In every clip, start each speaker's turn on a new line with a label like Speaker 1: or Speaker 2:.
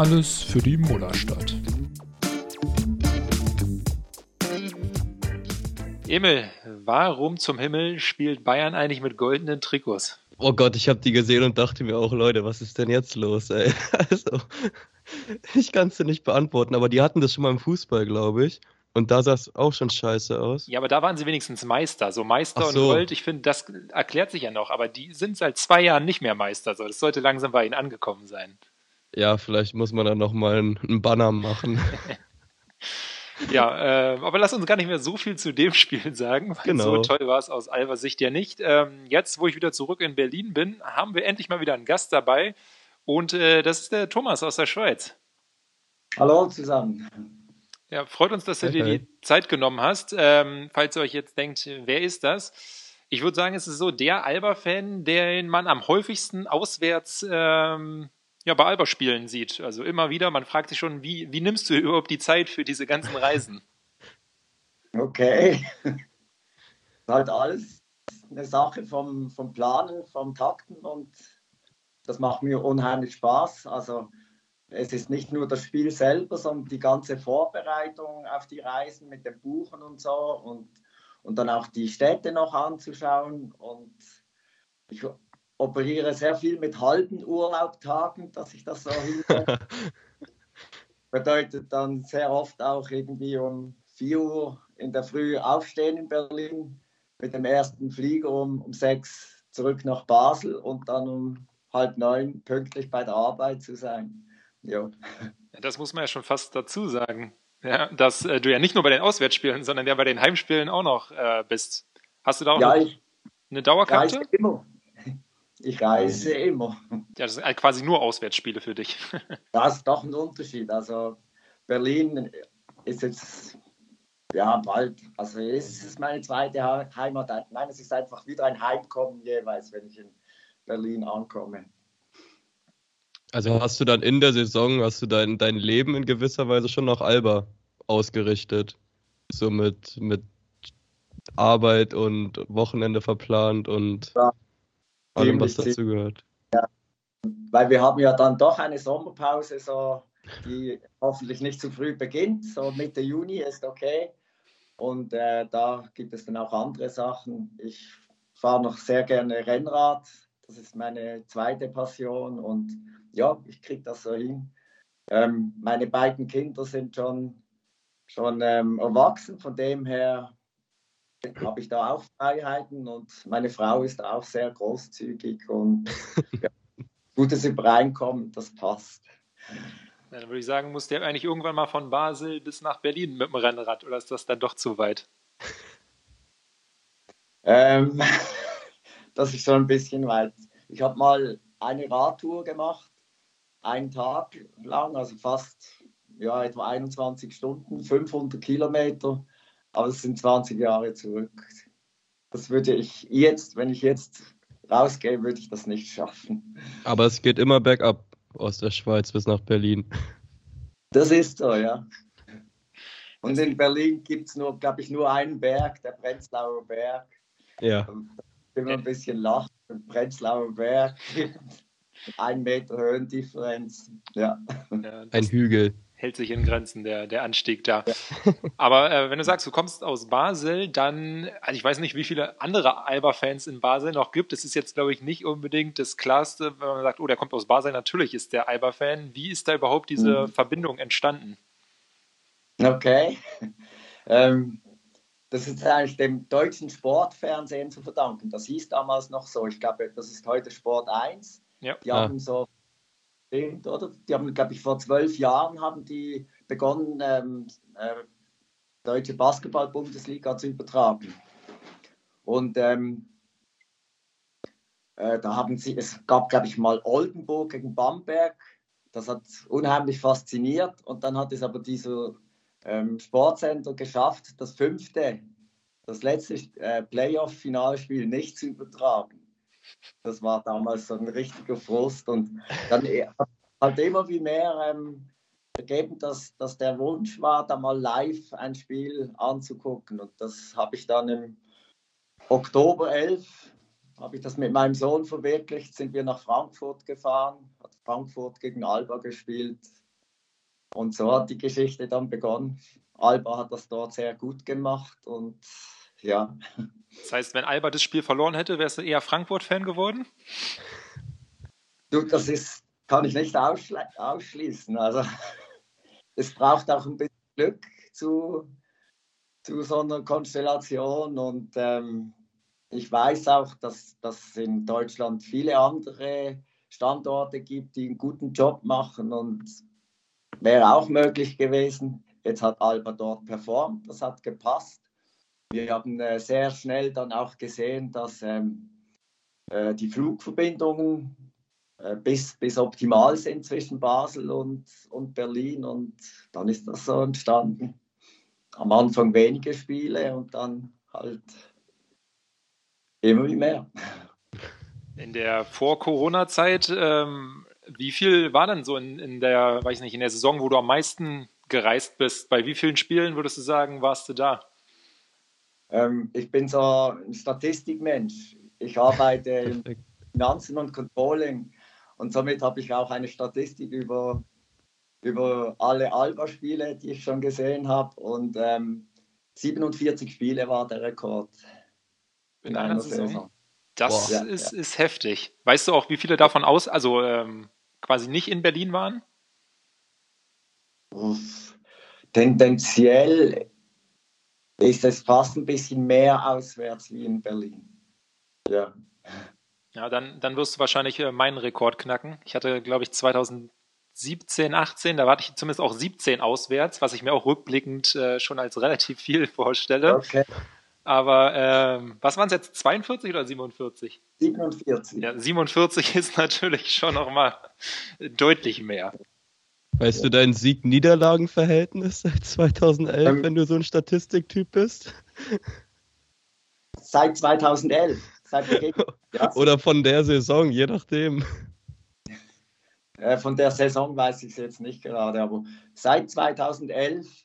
Speaker 1: Alles für die Mullerstadt.
Speaker 2: Emil, warum zum Himmel spielt Bayern eigentlich mit goldenen Trikots?
Speaker 3: Oh Gott, ich habe die gesehen und dachte mir auch, Leute, was ist denn jetzt los, ey? Also, ich kann es dir nicht beantworten, aber die hatten das schon mal im Fußball, glaube ich. Und da sah es auch schon scheiße aus.
Speaker 2: Ja, aber da waren sie wenigstens Meister. So Meister so. und Gold, ich finde, das erklärt sich ja noch. Aber die sind seit zwei Jahren nicht mehr Meister. So, das sollte langsam bei ihnen angekommen sein.
Speaker 3: Ja, vielleicht muss man da nochmal einen Banner machen.
Speaker 2: ja, äh, aber lass uns gar nicht mehr so viel zu dem Spiel sagen. Genau. So toll war es aus Alver Sicht ja nicht. Ähm, jetzt, wo ich wieder zurück in Berlin bin, haben wir endlich mal wieder einen Gast dabei. Und äh, das ist der Thomas aus der Schweiz.
Speaker 4: Hallo zusammen.
Speaker 2: Ja, freut uns, dass du okay. dir die Zeit genommen hast. Ähm, falls ihr euch jetzt denkt, wer ist das? Ich würde sagen, es ist so der Alba-Fan, den man am häufigsten auswärts ähm, ja, bei Alba-Spielen sieht. Also immer wieder, man fragt sich schon, wie, wie nimmst du überhaupt die Zeit für diese ganzen Reisen?
Speaker 4: Okay. halt alles eine Sache vom, vom Planen, vom Takten und das macht mir unheimlich Spaß. Also es ist nicht nur das Spiel selber, sondern die ganze Vorbereitung auf die Reisen mit dem Buchen und so und, und dann auch die Städte noch anzuschauen. Und ich operiere sehr viel mit halben Urlaubtagen, dass ich das so hinkriege. Bedeutet dann sehr oft auch irgendwie um 4 Uhr in der Früh aufstehen in Berlin, mit dem ersten Flieger um, um 6 zurück nach Basel und dann um halb neun pünktlich bei der Arbeit zu sein. Ja.
Speaker 2: Das muss man ja schon fast dazu sagen, ja, dass äh, du ja nicht nur bei den Auswärtsspielen, sondern ja bei den Heimspielen auch noch äh, bist. Hast du da auch
Speaker 4: ja, ich,
Speaker 2: eine Dauerkarte?
Speaker 4: Reise immer. Ich reise immer.
Speaker 2: Ja, das sind quasi nur Auswärtsspiele für dich.
Speaker 4: das ist doch ein Unterschied. Also Berlin ist jetzt ja bald, also es ist meine zweite Heimat. Nein, es ist einfach wieder ein Heimkommen jeweils, wenn ich in Berlin ankomme.
Speaker 3: Also hast du dann in der Saison, hast du dein, dein Leben in gewisser Weise schon nach Alba ausgerichtet? So mit, mit Arbeit und Wochenende verplant und ja, allem, was dazu gehört.
Speaker 4: Ja, weil wir haben ja dann doch eine Sommerpause, so, die hoffentlich nicht zu früh beginnt. So Mitte Juni ist okay. Und äh, da gibt es dann auch andere Sachen. Ich fahre noch sehr gerne Rennrad. Das ist meine zweite Passion und ja, ich kriege das so hin. Ähm, meine beiden Kinder sind schon, schon ähm, erwachsen, von dem her habe ich da auch Freiheiten und meine Frau ist auch sehr großzügig und ja, gutes Übereinkommen, das passt.
Speaker 2: Ja, dann würde ich sagen, muss der eigentlich irgendwann mal von Basel bis nach Berlin mit dem Rennrad oder ist das dann doch zu weit?
Speaker 4: Ähm, das ist schon ein bisschen weit. Ich habe mal eine Radtour gemacht einen Tag lang, also fast ja, etwa 21 Stunden, 500 Kilometer, aber es sind 20 Jahre zurück. Das würde ich jetzt, wenn ich jetzt rausgehe, würde ich das nicht schaffen.
Speaker 3: Aber es geht immer bergab aus der Schweiz bis nach Berlin.
Speaker 4: Das ist so, ja. Und in Berlin gibt es nur, glaube ich, nur einen Berg, der Prenzlauer Berg.
Speaker 3: Ja.
Speaker 4: Immer ein bisschen lachen, Prenzlauer Berg. ein Meter Höhendifferenz. Ja.
Speaker 3: ja ein Hügel.
Speaker 2: Hält sich in Grenzen, der, der Anstieg da. Ja. Aber äh, wenn du sagst, du kommst aus Basel, dann, also ich weiß nicht, wie viele andere Alba-Fans in Basel noch gibt. Es ist jetzt, glaube ich, nicht unbedingt das Klarste, wenn man sagt, oh, der kommt aus Basel, natürlich ist der Alba-Fan. Wie ist da überhaupt diese mhm. Verbindung entstanden?
Speaker 4: Okay. Ähm, das ist eigentlich dem deutschen Sportfernsehen zu verdanken. Das hieß damals noch so. Ich glaube, das ist heute Sport 1. Ja. Die haben so, oder? Die haben, glaube ich, vor zwölf Jahren haben die begonnen, ähm, äh, deutsche Basketball-Bundesliga zu übertragen. Und ähm, äh, da haben sie, es gab, glaube ich, mal Oldenburg gegen Bamberg. Das hat unheimlich fasziniert. Und dann hat es aber dieser ähm, Sportsender geschafft, das fünfte, das letzte äh, Playoff-Finalspiel nicht zu übertragen. Das war damals so ein richtiger Frust und dann äh, hat immer wie mehr ähm, ergeben, dass, dass der Wunsch war, da mal live ein Spiel anzugucken. Und das habe ich dann im Oktober 11, habe ich das mit meinem Sohn verwirklicht, sind wir nach Frankfurt gefahren, hat Frankfurt gegen Alba gespielt. Und so hat die Geschichte dann begonnen. Alba hat das dort sehr gut gemacht und ja.
Speaker 2: Das heißt, wenn Alba das Spiel verloren hätte, wärst du eher Frankfurt-Fan geworden?
Speaker 4: Du, das ist, kann ich nicht ausschließen. Also es braucht auch ein bisschen Glück zu, zu so einer Konstellation und ähm, ich weiß auch, dass, dass es in Deutschland viele andere Standorte gibt, die einen guten Job machen und wäre auch möglich gewesen. Jetzt hat Alba dort performt, das hat gepasst. Wir haben äh, sehr schnell dann auch gesehen, dass ähm, äh, die Flugverbindungen äh, bis, bis optimal sind zwischen Basel und, und Berlin und dann ist das so entstanden. Am Anfang wenige Spiele und dann halt immer mehr.
Speaker 2: In der Vor-Corona-Zeit, ähm, wie viel war denn so in, in der, weiß nicht, in der Saison, wo du am meisten gereist bist? Bei wie vielen Spielen würdest du sagen, warst du da?
Speaker 4: Ähm, ich bin so ein Statistikmensch. Ich arbeite in Finanzen und Controlling und somit habe ich auch eine Statistik über, über alle Alba-Spiele, die ich schon gesehen habe. Und ähm, 47 Spiele war der Rekord
Speaker 2: in, in einer, Saison. Saison. Das ja, ist, ja. ist heftig. Weißt du auch, wie viele davon aus, also ähm, quasi nicht in Berlin waren?
Speaker 4: Tendenziell ist es fast ein bisschen mehr auswärts wie in Berlin. Ja.
Speaker 2: Ja, dann, dann wirst du wahrscheinlich äh, meinen Rekord knacken. Ich hatte, glaube ich, 2017, 18, da war ich zumindest auch 17 auswärts, was ich mir auch rückblickend äh, schon als relativ viel vorstelle. Okay. Aber ähm, was waren es jetzt, 42 oder 47?
Speaker 4: 47.
Speaker 2: Ja, 47 ist natürlich schon nochmal deutlich mehr.
Speaker 3: Weißt du dein Sieg-Niederlagen-Verhältnis seit 2011, ähm, wenn du so ein Statistiktyp bist?
Speaker 4: Seit 2011. Seit
Speaker 3: ja. Oder von der Saison, je nachdem.
Speaker 4: Äh, von der Saison weiß ich es jetzt nicht gerade, aber seit 2011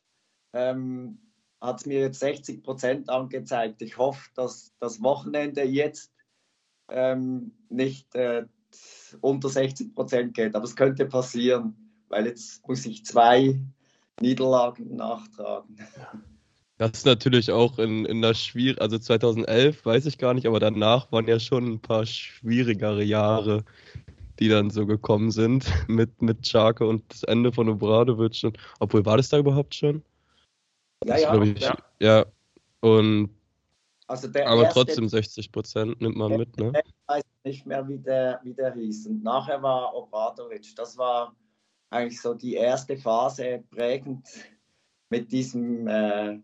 Speaker 4: ähm, hat es mir jetzt 60 Prozent angezeigt. Ich hoffe, dass das Wochenende jetzt ähm, nicht äh, unter 60 Prozent geht, aber es könnte passieren, weil jetzt muss ich zwei Niederlagen nachtragen.
Speaker 3: Das ist natürlich auch in, in der Schwier also 2011 weiß ich gar nicht, aber danach waren ja schon ein paar schwierigere Jahre, die dann so gekommen sind mit, mit Scharke und das Ende von Obradovic. Obwohl, war das da überhaupt schon?
Speaker 4: Ja, ja,
Speaker 3: ich, ja. ja. Und also aber erste, trotzdem 60 Prozent nimmt man mit, ne?
Speaker 4: Ich weiß nicht mehr, wie der, wie der hieß. Und nachher war Obradovic. Das war eigentlich so die erste Phase prägend mit diesem äh,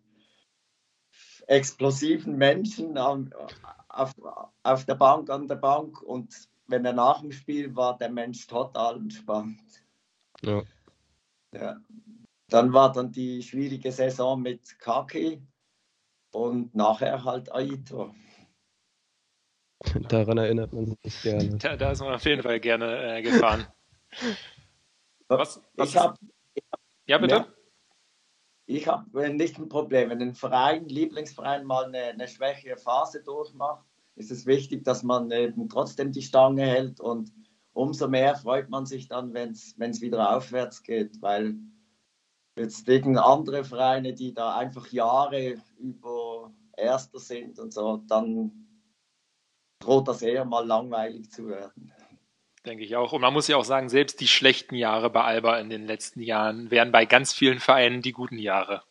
Speaker 4: explosiven Menschen auf, auf, auf der Bank, an der Bank. Und wenn er nach dem Spiel war, der Mensch total entspannt.
Speaker 3: Ja.
Speaker 4: ja. Dann war dann die schwierige Saison mit Kaki und nachher halt Aito.
Speaker 3: Daran erinnert man sich gerne.
Speaker 2: Da, da ist man auf jeden Fall gerne äh, gefahren.
Speaker 4: Was, was ich habe. Ja, bitte? Mehr, ich habe nicht ein Problem. Wenn ein Verein, Lieblingsverein mal eine, eine schwächere Phase durchmacht, ist es wichtig, dass man eben trotzdem die Stange hält und umso mehr freut man sich dann, wenn es wieder aufwärts geht, weil Jetzt gegen andere Vereine, die da einfach Jahre über Erster sind und so, dann droht das eher mal langweilig zu werden.
Speaker 2: Denke ich auch. Und man muss ja auch sagen, selbst die schlechten Jahre bei Alba in den letzten Jahren wären bei ganz vielen Vereinen die guten Jahre.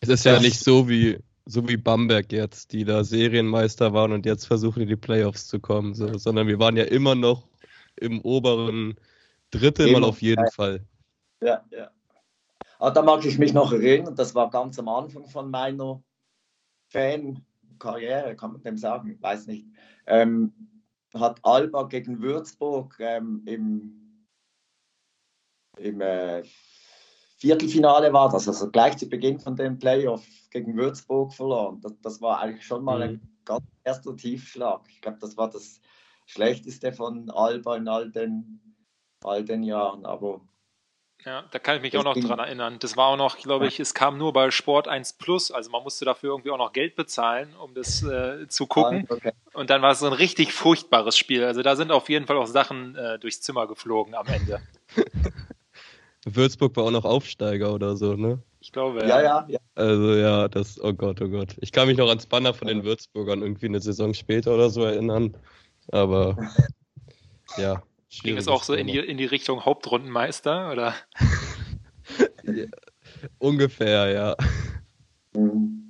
Speaker 3: Es ist ja nicht so wie, so wie Bamberg jetzt, die da Serienmeister waren und jetzt versuchen in die Playoffs zu kommen, so, sondern wir waren ja immer noch im oberen Drittel mal auf jeden Fall.
Speaker 4: Ja, ja. Aber ah, da mag ich mich noch erinnern, das war ganz am Anfang von meiner Fan-Karriere, kann man dem sagen, weiß nicht. Ähm, hat Alba gegen Würzburg ähm, im, im äh, Viertelfinale war das, also gleich zu Beginn von dem Playoff gegen Würzburg verloren. Das, das war eigentlich schon mal ein mhm. ganz erster Tiefschlag. Ich glaube, das war das Schlechteste von Alba in all den, all den Jahren. Aber
Speaker 2: ja, da kann ich mich auch noch dran erinnern. Das war auch noch, glaube ich, es kam nur bei Sport 1 Plus, also man musste dafür irgendwie auch noch Geld bezahlen, um das äh, zu gucken. Ah, okay. Und dann war es so ein richtig furchtbares Spiel. Also da sind auf jeden Fall auch Sachen äh, durchs Zimmer geflogen am Ende.
Speaker 3: Würzburg war auch noch Aufsteiger oder so, ne?
Speaker 2: Ich glaube,
Speaker 4: ja. Ja, ja,
Speaker 3: Also ja, das, oh Gott, oh Gott. Ich kann mich noch ans Banner von den Würzburgern irgendwie eine Saison später oder so erinnern. Aber ja.
Speaker 2: Ging es auch so in die, in die Richtung Hauptrundenmeister, oder?
Speaker 3: ja, ungefähr, ja.
Speaker 4: Mhm.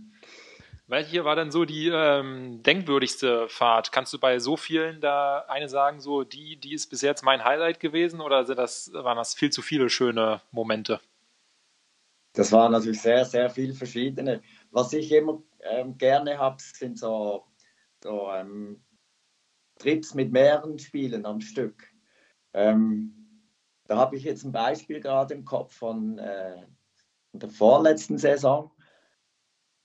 Speaker 2: Welche war dann so die ähm, denkwürdigste Fahrt? Kannst du bei so vielen da eine sagen, so die, die ist bis jetzt mein Highlight gewesen oder sind das, waren das viel zu viele schöne Momente?
Speaker 4: Das waren natürlich sehr, sehr viele verschiedene. Was ich immer ähm, gerne habe, sind so, so ähm, Trips mit mehreren Spielen am Stück. Ähm, da habe ich jetzt ein Beispiel gerade im Kopf von äh, der vorletzten Saison.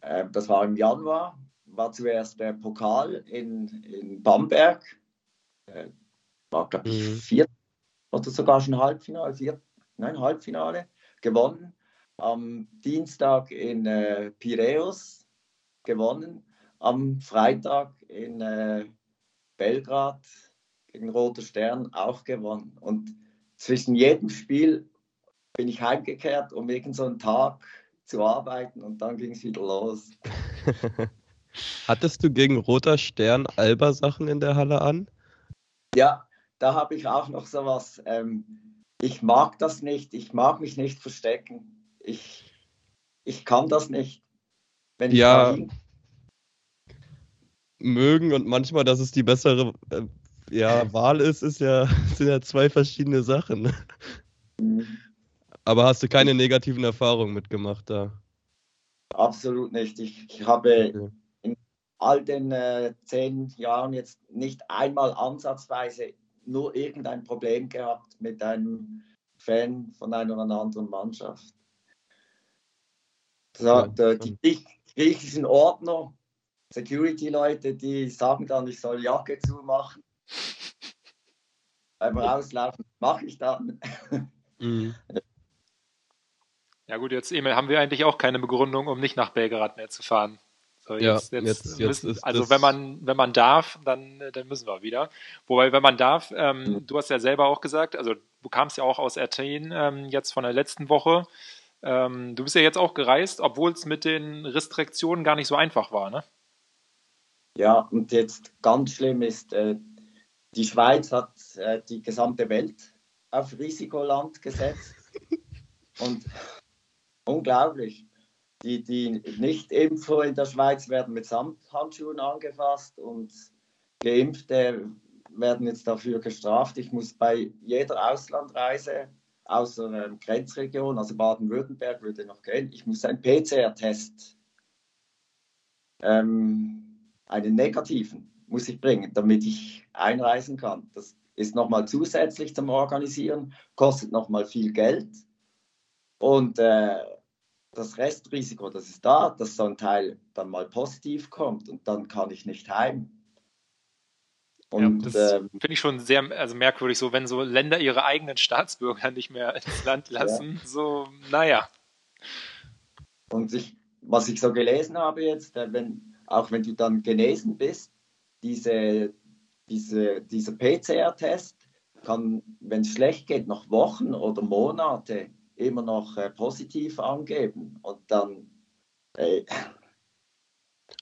Speaker 4: Äh, das war im Januar, war zuerst der Pokal in, in Bamberg. Äh, war, glaube ich, mhm. vier oder sogar schon Halbfinale, vier, nein, Halbfinale gewonnen. Am Dienstag in äh, Piräus gewonnen. Am Freitag in äh, Belgrad gegen Roter Stern auch gewonnen. Und zwischen jedem Spiel bin ich heimgekehrt, um irgend so einen Tag zu arbeiten und dann ging es wieder los.
Speaker 3: Hattest du gegen Roter Stern Alba-Sachen in der Halle an?
Speaker 4: Ja, da habe ich auch noch sowas. Ähm, ich mag das nicht, ich mag mich nicht verstecken. Ich, ich kann das nicht.
Speaker 3: Wenn ja, mögen und manchmal, dass es die bessere äh, ja, Wahl ist, ist ja, sind ja zwei verschiedene Sachen. Mhm. Aber hast du keine negativen Erfahrungen mitgemacht da?
Speaker 4: Absolut nicht. Ich, ich habe okay. in all den äh, zehn Jahren jetzt nicht einmal ansatzweise nur irgendein Problem gehabt mit einem Fan von einer oder anderen Mannschaft. So, ja. der, die griechischen Ordner, Security-Leute, die sagen dann, ich soll Jacke zumachen. Beim Rauslaufen mache ich dann. Mhm.
Speaker 2: Ja gut, jetzt Emil, haben wir eigentlich auch keine Begründung, um nicht nach Belgrad mehr zu fahren. So, jetzt, ja, jetzt, jetzt, müssen, jetzt also wenn man, wenn man darf, dann, dann müssen wir wieder. Wobei, wenn man darf, ähm, mhm. du hast ja selber auch gesagt, also du kamst ja auch aus Athen ähm, jetzt von der letzten Woche. Ähm, du bist ja jetzt auch gereist, obwohl es mit den Restriktionen gar nicht so einfach war, ne?
Speaker 4: Ja, und jetzt ganz schlimm ist, äh, die Schweiz hat äh, die gesamte Welt auf Risikoland gesetzt. und Unglaublich. Die, die Nicht-Impfer in der Schweiz werden mit Samthandschuhen angefasst und Geimpfte werden jetzt dafür gestraft. Ich muss bei jeder Auslandreise außer ähm, Grenzregion, also Baden-Württemberg würde noch gehen, ich muss einen PCR-Test, ähm, einen negativen, muss ich bringen, damit ich einreisen kann. Das ist nochmal zusätzlich zum Organisieren, kostet nochmal viel Geld. Und äh, das Restrisiko, das ist da, dass so ein Teil dann mal positiv kommt und dann kann ich nicht heim.
Speaker 2: Und, ja, das ähm, finde ich schon sehr also merkwürdig, so wenn so Länder ihre eigenen Staatsbürger nicht mehr ins Land lassen. Ja. So, naja.
Speaker 4: Und ich, was ich so gelesen habe jetzt, äh, wenn, auch wenn du dann genesen bist, diese, diese, dieser PCR-Test kann, wenn es schlecht geht, noch Wochen oder Monate immer noch äh, positiv angeben und dann. Ey.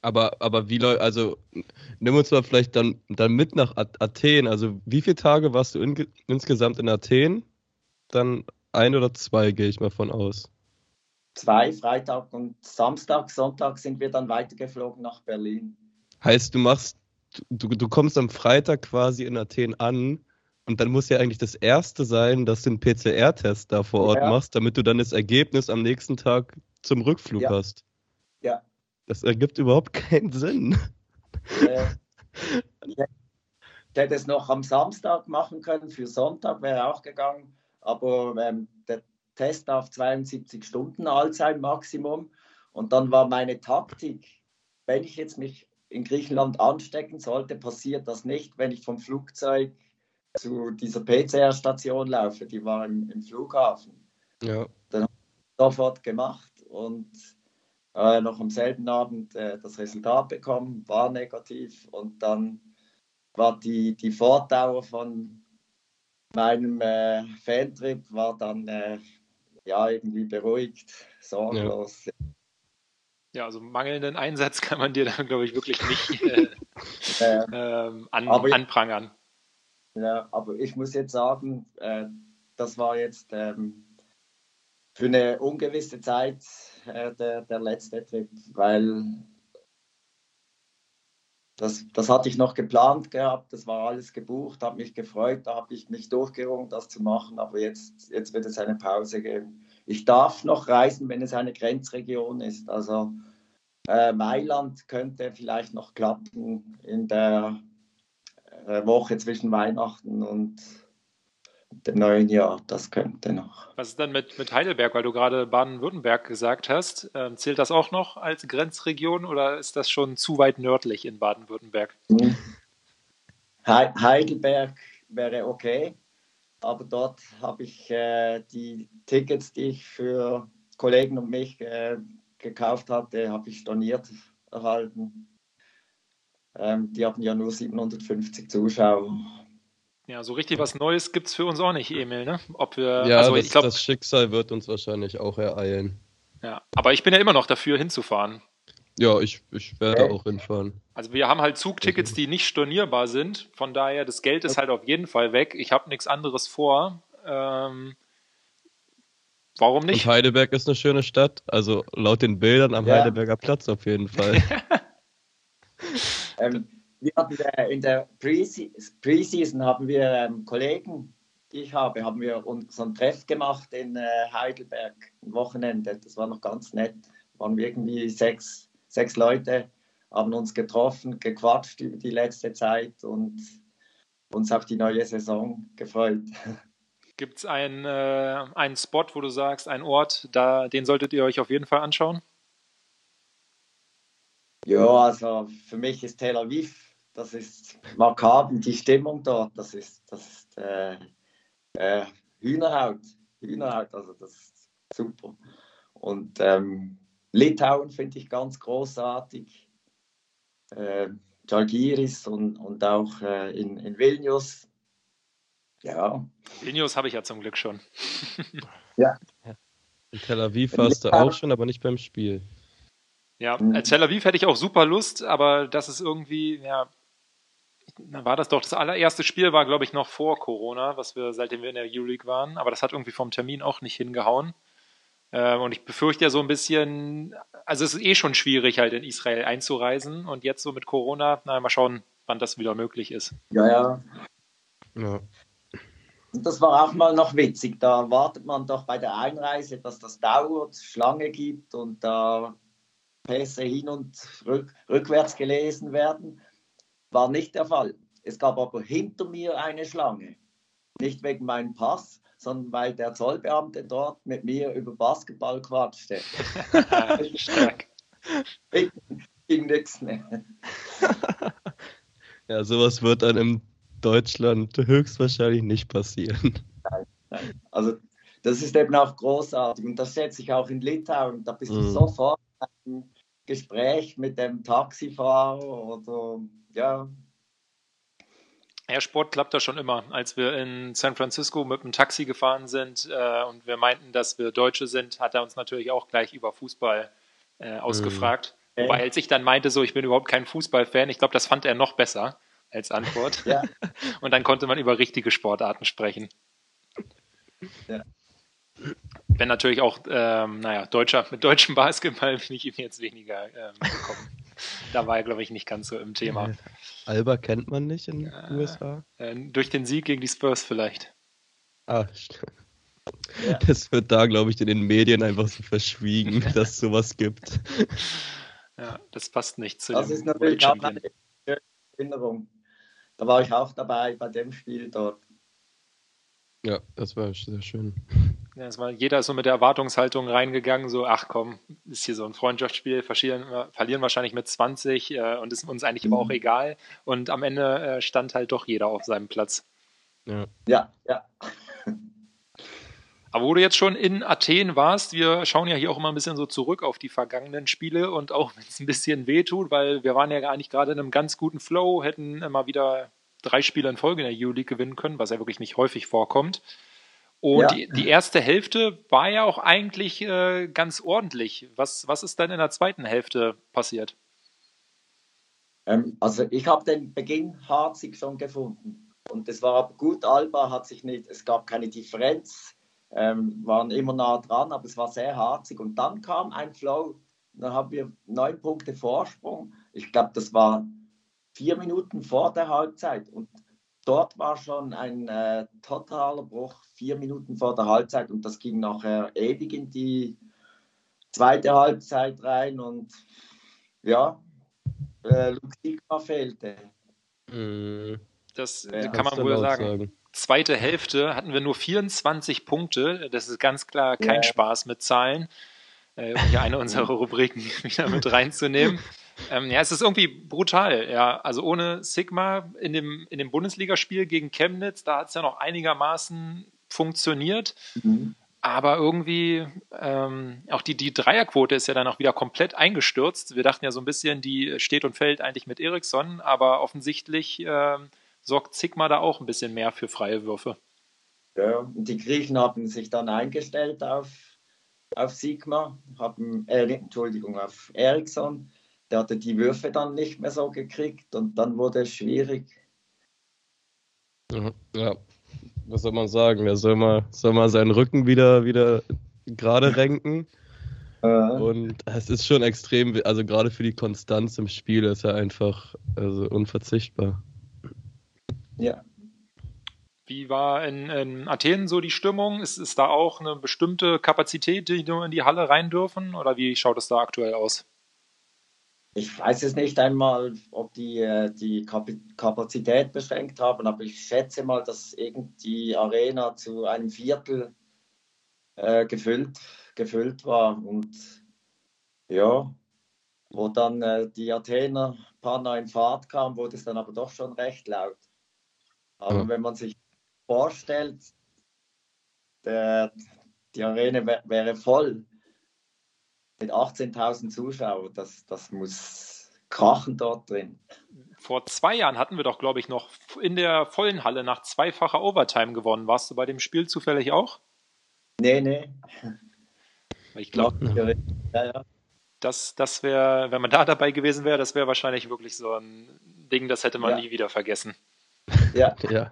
Speaker 3: Aber, aber wie läuft, also nimm uns mal vielleicht dann, dann mit nach Athen. Also wie viele Tage warst du in, insgesamt in Athen? Dann ein oder zwei, gehe ich mal von aus.
Speaker 4: Zwei, Freitag und Samstag, Sonntag sind wir dann weitergeflogen nach Berlin.
Speaker 3: Heißt, du machst, du, du kommst am Freitag quasi in Athen an und dann muss ja eigentlich das Erste sein, dass du einen PCR-Test da vor Ort ja. machst, damit du dann das Ergebnis am nächsten Tag zum Rückflug
Speaker 4: ja.
Speaker 3: hast.
Speaker 4: Ja.
Speaker 3: Das ergibt überhaupt keinen Sinn.
Speaker 4: Äh, ich hätte es noch am Samstag machen können, für Sonntag wäre auch gegangen, aber ähm, der Test darf 72 Stunden alt sein, Maximum. Und dann war meine Taktik, wenn ich jetzt mich in Griechenland anstecken sollte, passiert das nicht, wenn ich vom Flugzeug zu dieser PCR-Station laufe, die war im, im Flughafen.
Speaker 3: Ja.
Speaker 4: Dann habe ich sofort gemacht und äh, noch am selben Abend äh, das Resultat bekommen, war negativ und dann war die, die Fortdauer von meinem äh, Fantrip war dann äh, ja, irgendwie beruhigt, sorglos. Ja.
Speaker 2: ja. also mangelnden Einsatz kann man dir dann, glaube ich, wirklich nicht äh, äh, an, anprangern.
Speaker 4: Ja, aber ich muss jetzt sagen, äh, das war jetzt ähm, für eine ungewisse Zeit äh, der, der letzte Trip, weil das, das hatte ich noch geplant gehabt, das war alles gebucht, habe mich gefreut, da habe ich mich durchgerungen, das zu machen, aber jetzt, jetzt wird es eine Pause geben. Ich darf noch reisen, wenn es eine Grenzregion ist. Also äh, Mailand könnte vielleicht noch klappen in der Woche zwischen Weihnachten und dem neuen Jahr. Das könnte noch.
Speaker 2: Was ist dann mit, mit Heidelberg, weil du gerade Baden-Württemberg gesagt hast? Ähm, zählt das auch noch als Grenzregion oder ist das schon zu weit nördlich in Baden-Württemberg?
Speaker 4: Hm. He Heidelberg wäre okay, aber dort habe ich äh, die Tickets, die ich für Kollegen und mich äh, gekauft hatte, habe ich storniert erhalten. Ähm, die hatten ja nur 750 Zuschauer.
Speaker 2: Ja, so richtig was Neues gibt es für uns auch nicht, Emil. Ne?
Speaker 3: Ob wir, ja, also das, ich glaub, das Schicksal wird uns wahrscheinlich auch ereilen.
Speaker 2: Ja, aber ich bin ja immer noch dafür, hinzufahren.
Speaker 3: Ja, ich, ich werde äh? auch hinfahren.
Speaker 2: Also wir haben halt Zugtickets, die nicht stornierbar sind. Von daher, das Geld ist halt auf jeden Fall weg. Ich habe nichts anderes vor. Ähm, warum nicht?
Speaker 3: Und Heidelberg ist eine schöne Stadt. Also laut den Bildern am ja. Heidelberger Platz auf jeden Fall.
Speaker 4: ähm, wir hatten äh, in der Preseason haben wir ähm, Kollegen, die ich habe, haben wir unseren Treff gemacht in äh, Heidelberg, ein Wochenende. Das war noch ganz nett. Waren wir irgendwie sechs, sechs Leute, haben uns getroffen, gequatscht über die letzte Zeit und uns auf die neue Saison gefreut.
Speaker 2: Gibt es einen, äh, einen Spot, wo du sagst, einen Ort, da, den solltet ihr euch auf jeden Fall anschauen?
Speaker 4: Ja, also für mich ist Tel Aviv das ist markant, die Stimmung dort, das ist, das ist äh, äh, Hühnerhaut, Hühnerhaut, also das ist super. Und ähm, Litauen finde ich ganz großartig, äh, Jalgiris und, und auch äh, in, in Vilnius. Ja.
Speaker 2: Vilnius habe ich ja zum Glück schon.
Speaker 4: ja.
Speaker 3: In Tel Aviv warst du auch schon, aber nicht beim Spiel.
Speaker 2: Ja, mhm. Tel Aviv hätte ich auch super Lust, aber das ist irgendwie, ja, war das doch das allererste Spiel, war glaube ich noch vor Corona, was wir seitdem wir in der Euroleague waren, aber das hat irgendwie vom Termin auch nicht hingehauen. Ähm, und ich befürchte ja so ein bisschen, also es ist eh schon schwierig, halt in Israel einzureisen und jetzt so mit Corona, na, mal schauen, wann das wieder möglich ist.
Speaker 4: Ja, ja. ja. Das war auch mal noch witzig. Da wartet man doch bei der Einreise, dass das dauert, Schlange gibt und da Pässe hin und rück, rückwärts gelesen werden. War nicht der Fall. Es gab aber hinter mir eine Schlange. Nicht wegen meinem Pass, sondern weil der Zollbeamte dort mit mir über Basketball quatschte.
Speaker 2: Stark.
Speaker 4: Ging nichts mehr.
Speaker 3: Ja, sowas wird dann in Deutschland höchstwahrscheinlich nicht passieren.
Speaker 4: Nein, nein. Also das ist eben auch großartig und das setze ich auch in Litauen. Da bist mm. du mhm. sofort Gespräch mit dem Taxifahrer oder ja.
Speaker 2: Ja, Sport klappt da schon immer. Als wir in San Francisco mit dem Taxi gefahren sind äh, und wir meinten, dass wir Deutsche sind, hat er uns natürlich auch gleich über Fußball äh, ausgefragt. Mhm. Wobei, als ich dann meinte, so, ich bin überhaupt kein Fußballfan, ich glaube, das fand er noch besser als Antwort. Ja. und dann konnte man über richtige Sportarten sprechen. Ja. Wenn natürlich auch, ähm, naja, Deutscher mit deutschem Basketball bin ich ihm jetzt weniger ähm, gekommen. da war er, glaube ich, nicht ganz so im Thema.
Speaker 3: Alba kennt man nicht in den äh, USA?
Speaker 2: Äh, durch den Sieg gegen die Spurs vielleicht.
Speaker 3: Ah, stimmt. Ja. Das wird da, glaube ich, in den Medien einfach so verschwiegen, dass es sowas gibt.
Speaker 2: Ja, das passt nicht zu
Speaker 4: das dem ist natürlich auch eine Erinnerung. Da war ich auch dabei bei dem Spiel dort.
Speaker 3: Ja, das war sehr schön.
Speaker 2: Ja, war, jeder ist so mit der Erwartungshaltung reingegangen, so, ach komm, ist hier so ein Freundschaftsspiel, verlieren, verlieren wahrscheinlich mit 20 äh, und ist uns eigentlich mhm. aber auch mhm. egal. Und am Ende äh, stand halt doch jeder auf seinem Platz.
Speaker 4: Ja, ja. ja.
Speaker 2: Aber wo du jetzt schon in Athen warst, wir schauen ja hier auch immer ein bisschen so zurück auf die vergangenen Spiele und auch wenn es ein bisschen wehtut, weil wir waren ja eigentlich gerade in einem ganz guten Flow, hätten immer wieder drei Spiele in Folge in der EU-League gewinnen können, was ja wirklich nicht häufig vorkommt. Und ja. die, die, erste Hälfte war ja auch eigentlich äh, ganz ordentlich. Was, was ist dann in der zweiten Hälfte passiert?
Speaker 4: Ähm, also ich habe den Beginn harzig schon gefunden. Und es war gut, Alba hat sich nicht, es gab keine Differenz, ähm, waren immer nah dran, aber es war sehr harzig. Und dann kam ein Flow, dann haben wir neun Punkte Vorsprung. Ich glaube, das war vier Minuten vor der Halbzeit. Und dort war schon ein äh, totaler Bruch, vier Minuten vor der Halbzeit. Und das ging nachher ewig in die zweite Halbzeit rein. Und ja, äh, Luke fehlte.
Speaker 2: Mhm. Das ja, kann man wohl sagen. sagen. Zweite Hälfte hatten wir nur 24 Punkte. Das ist ganz klar kein ja. Spaß mit Zahlen. Äh, um hier eine unserer Rubriken wieder mit reinzunehmen. Ähm, ja, es ist irgendwie brutal. Ja, also ohne Sigma in dem, in dem Bundesligaspiel gegen Chemnitz, da hat es ja noch einigermaßen funktioniert. Mhm. Aber irgendwie, ähm, auch die, die Dreierquote ist ja dann auch wieder komplett eingestürzt. Wir dachten ja so ein bisschen, die steht und fällt eigentlich mit Eriksson, aber offensichtlich ähm, sorgt Sigma da auch ein bisschen mehr für freie Würfe.
Speaker 4: Ja, die Griechen haben sich dann eingestellt auf, auf Sigma, haben, äh, Entschuldigung, auf Eriksson. Der hatte die Würfe dann nicht mehr so gekriegt und dann wurde es schwierig.
Speaker 3: Ja, was soll man sagen? Der soll mal, soll mal seinen Rücken wieder, wieder gerade renken. Und es ist schon extrem, also gerade für die Konstanz im Spiel ist er einfach also unverzichtbar.
Speaker 4: Ja.
Speaker 2: Wie war in, in Athen so die Stimmung? Ist, ist da auch eine bestimmte Kapazität, die nur in die Halle rein dürfen? Oder wie schaut es da aktuell aus?
Speaker 4: Ich weiß es nicht einmal, ob die äh, die Kapazität beschränkt haben, aber ich schätze mal, dass die Arena zu einem Viertel äh, gefüllt, gefüllt war. Und ja, wo dann äh, die Athener ein paar Mal in Fahrt kamen, wurde es dann aber doch schon recht laut. Aber mhm. wenn man sich vorstellt, der, die Arena wäre voll mit 18.000 Zuschauern, das, das muss krachen dort drin.
Speaker 2: Vor zwei Jahren hatten wir doch, glaube ich, noch in der vollen Halle nach zweifacher Overtime gewonnen. Warst du bei dem Spiel zufällig auch?
Speaker 4: Nee, nee.
Speaker 2: Ich glaube, ja, ja. das, das wäre, wenn man da dabei gewesen wäre, das wäre wahrscheinlich wirklich so ein Ding, das hätte man ja. nie wieder vergessen.
Speaker 4: Ja. ja.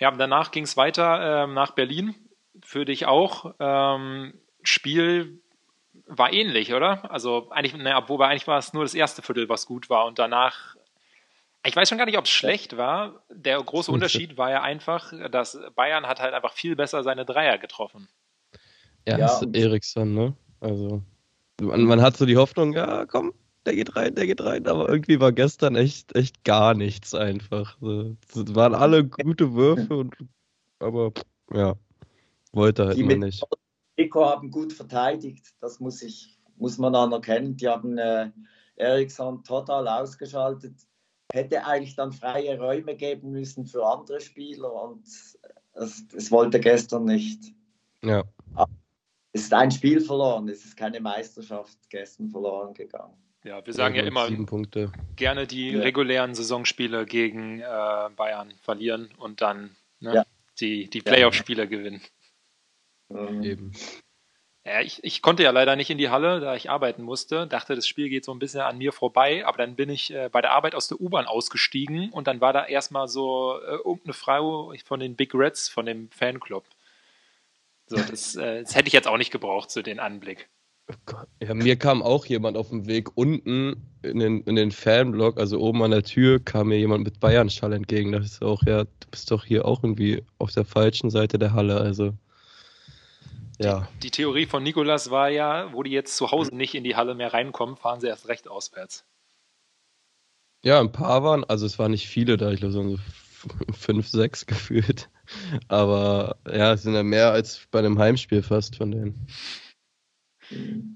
Speaker 2: Ja, danach ging es weiter ähm, nach Berlin. Für dich auch. Ähm, Spiel war ähnlich, oder? Also eigentlich, naja, wobei eigentlich war es nur das erste Viertel, was gut war und danach. Ich weiß schon gar nicht, ob es schlecht war. Der große Unterschied war ja einfach, dass Bayern hat halt einfach viel besser seine Dreier getroffen.
Speaker 3: Ja, ja. Eriksson, ne? Also man, man, hat so die Hoffnung, ja, komm, der geht rein, der geht rein, aber irgendwie war gestern echt, echt gar nichts einfach. Es waren alle gute Würfe und aber ja, wollte halt die man nicht.
Speaker 4: Nico haben gut verteidigt, das muss ich, muss man anerkennen. Die haben äh, Eriksson total ausgeschaltet. Hätte eigentlich dann freie Räume geben müssen für andere Spieler und es, es wollte gestern nicht.
Speaker 3: Ja. Aber
Speaker 4: es ist ein Spiel verloren, es ist keine Meisterschaft gestern verloren gegangen.
Speaker 2: Ja, wir sagen ja, ja immer gerne die ja. regulären Saisonspiele gegen äh, Bayern verlieren und dann ne, ja. die, die Playoff-Spiele gewinnen.
Speaker 3: Ähm. Eben.
Speaker 2: Ja, ich, ich konnte ja leider nicht in die Halle, da ich arbeiten musste. Dachte, das Spiel geht so ein bisschen an mir vorbei, aber dann bin ich äh, bei der Arbeit aus der U-Bahn ausgestiegen und dann war da erstmal so äh, irgendeine Frau von den Big Reds, von dem Fanclub. So, das, äh, das hätte ich jetzt auch nicht gebraucht, so den Anblick.
Speaker 3: Oh ja, mir kam auch jemand auf dem Weg unten in den, in den Fanblock, also oben an der Tür, kam mir jemand mit Bayern-Schall entgegen. Da ist auch, ja, du bist doch hier auch irgendwie auf der falschen Seite der Halle, also. Ja.
Speaker 2: Die, die Theorie von Nikolas war ja, wo die jetzt zu Hause nicht in die Halle mehr reinkommen, fahren sie erst recht auswärts.
Speaker 3: Ja, ein paar waren, also es waren nicht viele da, ich glaube so fünf, sechs gefühlt. Aber ja, es sind ja mehr als bei einem Heimspiel fast von denen.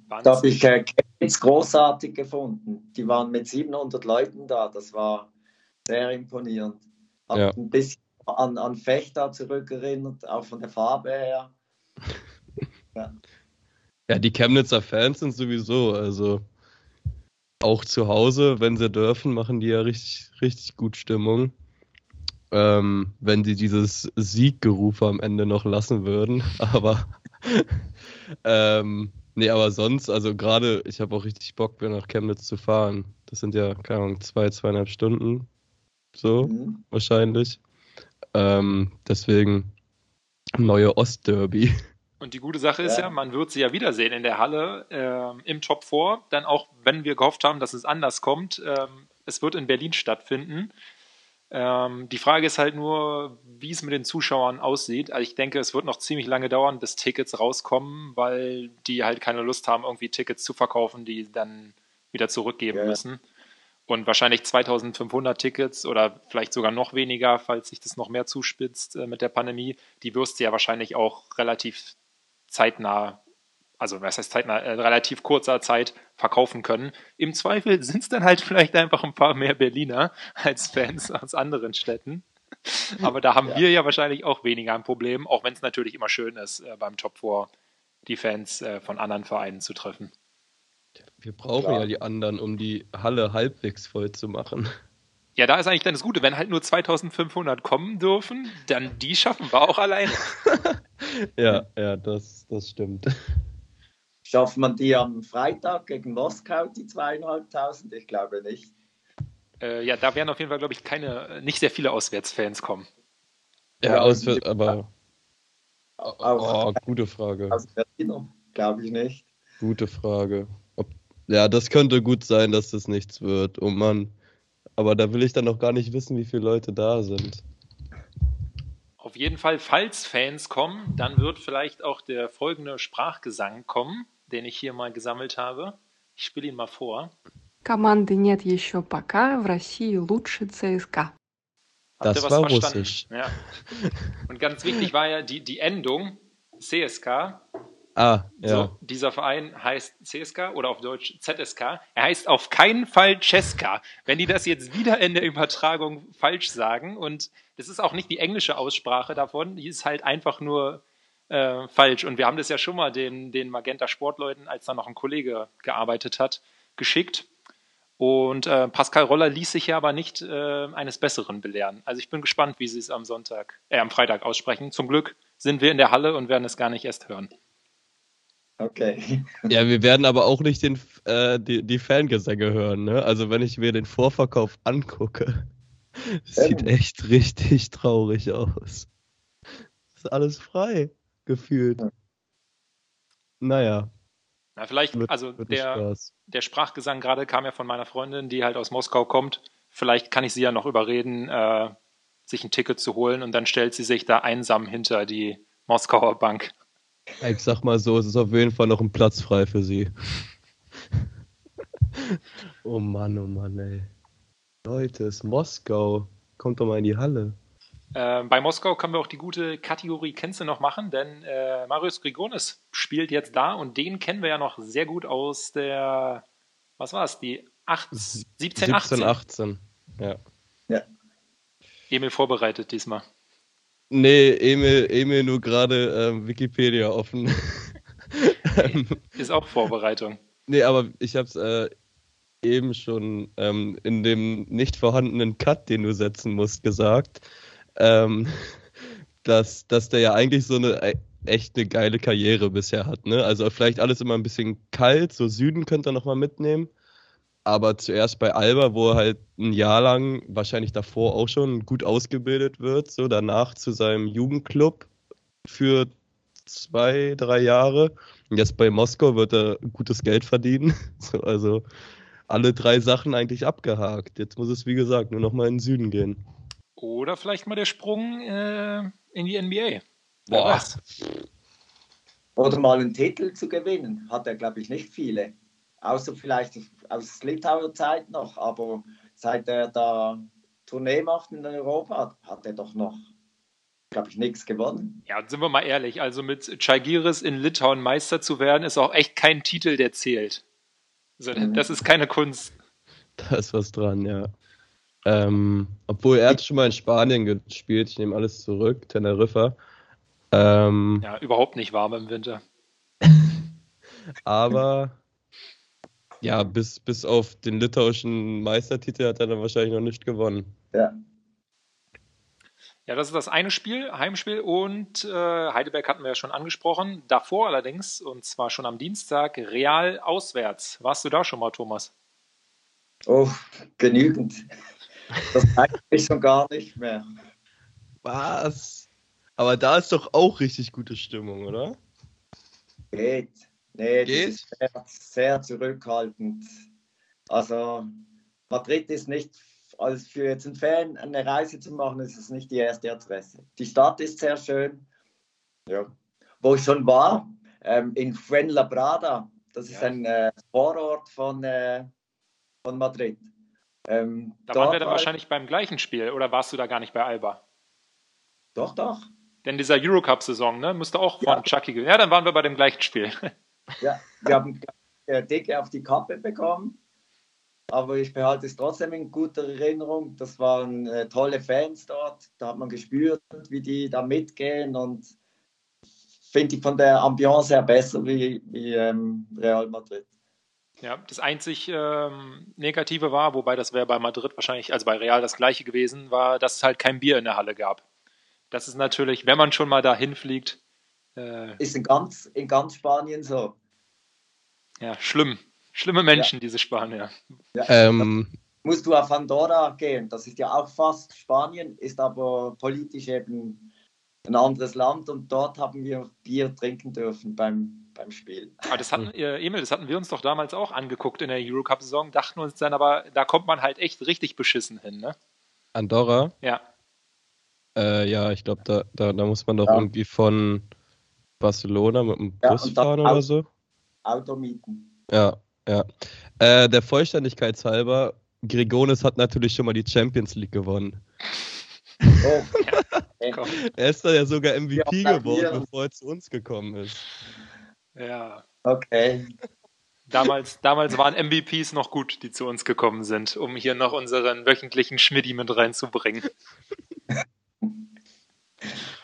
Speaker 4: Da habe ich äh, Chemnitz großartig gefunden. Die waren mit 700 Leuten da. Das war sehr imponierend. Hat ja. ein bisschen an, an Fechter zurückerinnert, auch von der Farbe her.
Speaker 3: Ja. ja, die Chemnitzer Fans sind sowieso, also auch zu Hause, wenn sie dürfen, machen die ja richtig, richtig gut Stimmung. ähm, wenn sie dieses Sieggerufe am Ende noch lassen würden. Aber ähm, nee, aber sonst, also gerade, ich habe auch richtig Bock, wieder nach Chemnitz zu fahren. Das sind ja, keine Ahnung, zwei, zweieinhalb Stunden. So, mhm. wahrscheinlich. Ähm, deswegen neue Ostderby.
Speaker 2: Und die gute Sache ist ja, ja man wird sie ja wiedersehen in der Halle äh, im Top 4. Dann auch, wenn wir gehofft haben, dass es anders kommt, ähm, es wird in Berlin stattfinden. Ähm, die Frage ist halt nur, wie es mit den Zuschauern aussieht. Also ich denke, es wird noch ziemlich lange dauern, bis Tickets rauskommen, weil die halt keine Lust haben, irgendwie Tickets zu verkaufen, die dann wieder zurückgeben ja. müssen. Und wahrscheinlich 2500 Tickets oder vielleicht sogar noch weniger, falls sich das noch mehr zuspitzt äh, mit der Pandemie, die wirst du ja wahrscheinlich auch relativ zeitnah also was heißt zeitnah, äh, relativ kurzer Zeit verkaufen können. Im Zweifel sind es dann halt vielleicht einfach ein paar mehr Berliner als Fans aus anderen Städten. Aber da haben ja. wir ja wahrscheinlich auch weniger ein Problem, auch wenn es natürlich immer schön ist, äh, beim Top 4 die Fans äh, von anderen Vereinen zu treffen.
Speaker 3: Wir brauchen Klar. ja die anderen, um die Halle halbwegs voll zu machen.
Speaker 2: Ja, da ist eigentlich dann das Gute, wenn halt nur 2500 kommen dürfen, dann die schaffen wir auch alleine.
Speaker 3: ja, ja, das, das stimmt.
Speaker 4: Schafft man die am Freitag gegen Moskau, die zweieinhalbtausend? Ich glaube nicht.
Speaker 2: Äh, ja, da werden auf jeden Fall, glaube ich, keine, nicht sehr viele Auswärtsfans kommen.
Speaker 3: Ja, auswärts, aber. Auch, oh, gute Frage.
Speaker 4: Aus Berlin, glaube ich nicht.
Speaker 3: Gute Frage. Ob, ja, das könnte gut sein, dass das nichts wird. Oh Mann. Aber da will ich dann noch gar nicht wissen, wie viele Leute da sind.
Speaker 2: Auf jeden Fall, falls Fans kommen, dann wird vielleicht auch der folgende Sprachgesang kommen den ich hier mal gesammelt habe. Ich spiele ihn mal vor.
Speaker 5: Команды нет еще пока, в России лучше ЦСКА.
Speaker 3: Habt das war verstanden? Russisch.
Speaker 2: Ja. Und ganz wichtig war ja die, die Endung CSK.
Speaker 3: Ah, ja.
Speaker 2: So, dieser Verein heißt CSK oder auf Deutsch ZSK. Er heißt auf keinen Fall Cesca. Wenn die das jetzt wieder in der Übertragung falsch sagen und das ist auch nicht die englische Aussprache davon, die ist halt einfach nur äh, falsch. Und wir haben das ja schon mal den, den Magenta Sportleuten, als da noch ein Kollege gearbeitet hat, geschickt. Und äh, Pascal Roller ließ sich ja aber nicht äh, eines Besseren belehren. Also ich bin gespannt, wie sie es am Sonntag, äh, am Freitag aussprechen. Zum Glück sind wir in der Halle und werden es gar nicht erst hören.
Speaker 4: Okay.
Speaker 3: Ja, wir werden aber auch nicht den, äh, die, die Fangesänge hören. Ne? Also wenn ich mir den Vorverkauf angucke, sieht echt richtig traurig aus. Ist alles frei gefühlt. Ja. Naja.
Speaker 2: Na, vielleicht, wird, also wird der, der Sprachgesang gerade kam ja von meiner Freundin, die halt aus Moskau kommt. Vielleicht kann ich sie ja noch überreden, äh, sich ein Ticket zu holen und dann stellt sie sich da einsam hinter die Moskauer Bank.
Speaker 3: Ich sag mal so, es ist auf jeden Fall noch ein Platz frei für sie. oh Mann, oh Mann, ey. Leute, es ist Moskau. Kommt doch mal in die Halle.
Speaker 2: Äh, bei Moskau können wir auch die gute Kategorie Kennst du noch machen, denn äh, Marius Grigonis spielt jetzt da und den kennen wir ja noch sehr gut aus der, was war es, die 8, 17, 18?
Speaker 3: 18, ja.
Speaker 2: ja. Emil vorbereitet diesmal.
Speaker 3: Nee, Emil, Emil nur gerade ähm, Wikipedia offen.
Speaker 2: Ist auch Vorbereitung.
Speaker 3: Nee, aber ich hab's äh, eben schon ähm, in dem nicht vorhandenen Cut, den du setzen musst, gesagt ähm, dass, dass der ja eigentlich so eine e, echt eine geile Karriere bisher hat. Ne? Also vielleicht alles immer ein bisschen kalt, so Süden könnte er nochmal mitnehmen. Aber zuerst bei Alba, wo er halt ein Jahr lang, wahrscheinlich davor auch schon gut ausgebildet wird, so danach zu seinem Jugendclub für zwei, drei Jahre. Und jetzt bei Moskau wird er gutes Geld verdienen. So, also alle drei Sachen eigentlich abgehakt. Jetzt muss es, wie gesagt, nur nochmal in den Süden gehen.
Speaker 2: Oder vielleicht mal der Sprung äh, in die NBA. Boah.
Speaker 4: Oder mal einen Titel zu gewinnen, hat er, glaube ich, nicht viele. Außer vielleicht aus Litauer Zeit noch, aber seit er da Tournee macht in Europa, hat er doch noch, glaube ich, nichts gewonnen.
Speaker 2: Ja, sind wir mal ehrlich, also mit Chagiris in Litauen Meister zu werden, ist auch echt kein Titel, der zählt. Also, mhm. Das ist keine Kunst.
Speaker 3: Da ist was dran, ja. Ähm, obwohl er hat schon mal in Spanien gespielt, ich nehme alles zurück, Teneriffa. Ähm,
Speaker 2: ja, überhaupt nicht warm im Winter.
Speaker 3: aber ja, bis, bis auf den litauischen Meistertitel hat er dann wahrscheinlich noch nicht gewonnen.
Speaker 4: Ja.
Speaker 2: Ja, das ist das eine Spiel, Heimspiel und äh, Heidelberg hatten wir ja schon angesprochen. Davor allerdings, und zwar schon am Dienstag, Real auswärts. Warst du da schon mal, Thomas?
Speaker 4: Oh, genügend. Das zeigt mich schon gar nicht mehr.
Speaker 3: Was? Aber da ist doch auch richtig gute Stimmung, oder?
Speaker 4: Geht. Nee,
Speaker 3: Geht?
Speaker 4: das ist sehr, sehr zurückhaltend. Also Madrid ist nicht, als für jetzt einen Fan eine Reise zu machen, ist es nicht die erste Adresse. Die Stadt ist sehr schön. Ja. Wo ich schon war, ähm, in Fuenlabrada, das ist
Speaker 2: Ja.
Speaker 4: ein äh, Vorort von, äh, von Madrid. Ähm,
Speaker 2: Da waren wir dann wahrscheinlich beim gleichen Spiel oder warst du da gar nicht bei Alba?
Speaker 4: Doch, doch.
Speaker 2: Denn dieser Eurocup-Saison, ne, musste auch von
Speaker 4: Ja.
Speaker 2: Chucky gewinnen. Ja, dann waren wir bei dem gleichen Spiel.
Speaker 4: Ja, wir haben äh, dicke auf die Kappe bekommen, aber ich behalte es trotzdem in guter Erinnerung. Das waren äh, tolle Fans dort, da hat man gespürt, wie die da mitgehen und finde ich von der Ambiance her besser wie, wie ähm, Real Madrid.
Speaker 2: Ja, das einzig ähm, Negative war, wobei das wäre bei Madrid wahrscheinlich, also bei Real das gleiche gewesen, war, dass es halt kein Bier in der Halle gab. Das ist natürlich, wenn man schon mal dahin fliegt, äh,
Speaker 4: Ist in ganz, in ganz Spanien so.
Speaker 2: ja, schlimm. Schlimme Menschen, diese Spanier.
Speaker 4: Ja,
Speaker 3: Ähm,
Speaker 4: musst du auf Andorra gehen. Das ist ja auch fast Spanien, ist aber politisch eben ein anderes Land und dort haben wir Bier trinken dürfen beim, beim Spiel.
Speaker 2: Aber das hatten, äh, Emil, das hatten wir uns doch damals auch angeguckt in der Eurocup-Saison, dachten uns dann aber, da kommt man halt echt richtig beschissen hin, ne?
Speaker 3: Andorra?
Speaker 2: Ja.
Speaker 3: Äh, ja, ich glaube, da, da, da muss man doch
Speaker 4: Ja.
Speaker 3: irgendwie von Barcelona mit dem
Speaker 4: Ja,
Speaker 3: Bus fahren oder
Speaker 4: aus-
Speaker 3: so.
Speaker 4: Auto mieten.
Speaker 3: Ja, ja. Äh, der Vollständigkeitshalber, Grigonis hat natürlich schon mal die Champions League gewonnen.
Speaker 4: Oh,
Speaker 2: Komm.
Speaker 3: Er ist da ja sogar MVP
Speaker 4: Ja,
Speaker 3: geworden,
Speaker 4: hier.
Speaker 3: bevor er zu uns gekommen ist.
Speaker 2: Ja.
Speaker 4: okay.
Speaker 2: Damals, damals waren MVPs noch gut, die zu uns gekommen sind, um hier noch unseren wöchentlichen Schmidti mit reinzubringen.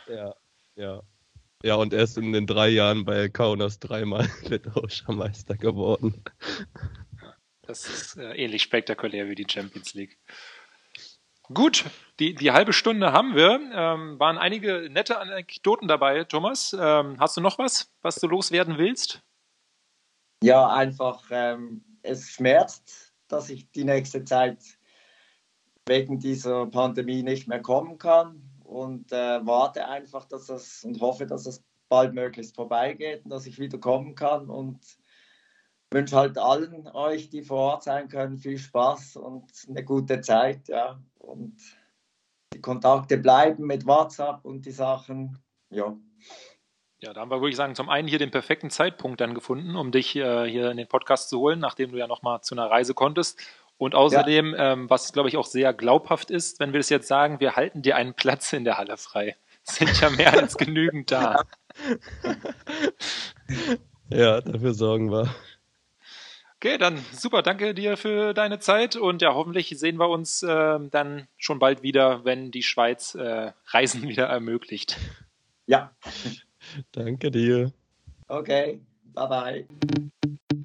Speaker 3: Ja, ja. Ja, und er ist in den drei Jahren bei Kaunas dreimal litauischer Meister geworden.
Speaker 2: Das ist äh, ähnlich spektakulär wie die Champions League. Gut, die, die halbe Stunde haben wir. Ähm, waren einige nette Anekdoten dabei, Thomas. Ähm, hast du noch was, was du loswerden willst?
Speaker 4: Ja, einfach, ähm, es schmerzt, dass ich die nächste Zeit wegen dieser Pandemie nicht mehr kommen kann und äh, warte einfach, dass das und hoffe, dass es bald möglichst vorbeigeht und dass ich wieder kommen kann und wünsche halt allen euch, die vor Ort sein können, viel Spaß und eine gute Zeit, ja. Und die Kontakte bleiben mit WhatsApp und die Sachen, ja.
Speaker 2: Ja, da haben wir, würde ich sagen, zum einen hier den perfekten Zeitpunkt dann gefunden, um dich äh, hier in den Podcast zu holen, nachdem du ja nochmal zu einer Reise konntest. Und außerdem, ähm, was glaube ich auch sehr glaubhaft ist, wenn wir das jetzt sagen, wir halten dir einen Platz in der Halle frei. Sind ja mehr als genügend da.
Speaker 3: Ja, dafür sorgen wir.
Speaker 2: Okay, dann super, danke dir für deine Zeit und ja, hoffentlich sehen wir uns äh, dann schon bald wieder, wenn die Schweiz äh, Reisen wieder ermöglicht.
Speaker 4: Ja,
Speaker 3: Danke dir.
Speaker 4: okay, bye bye.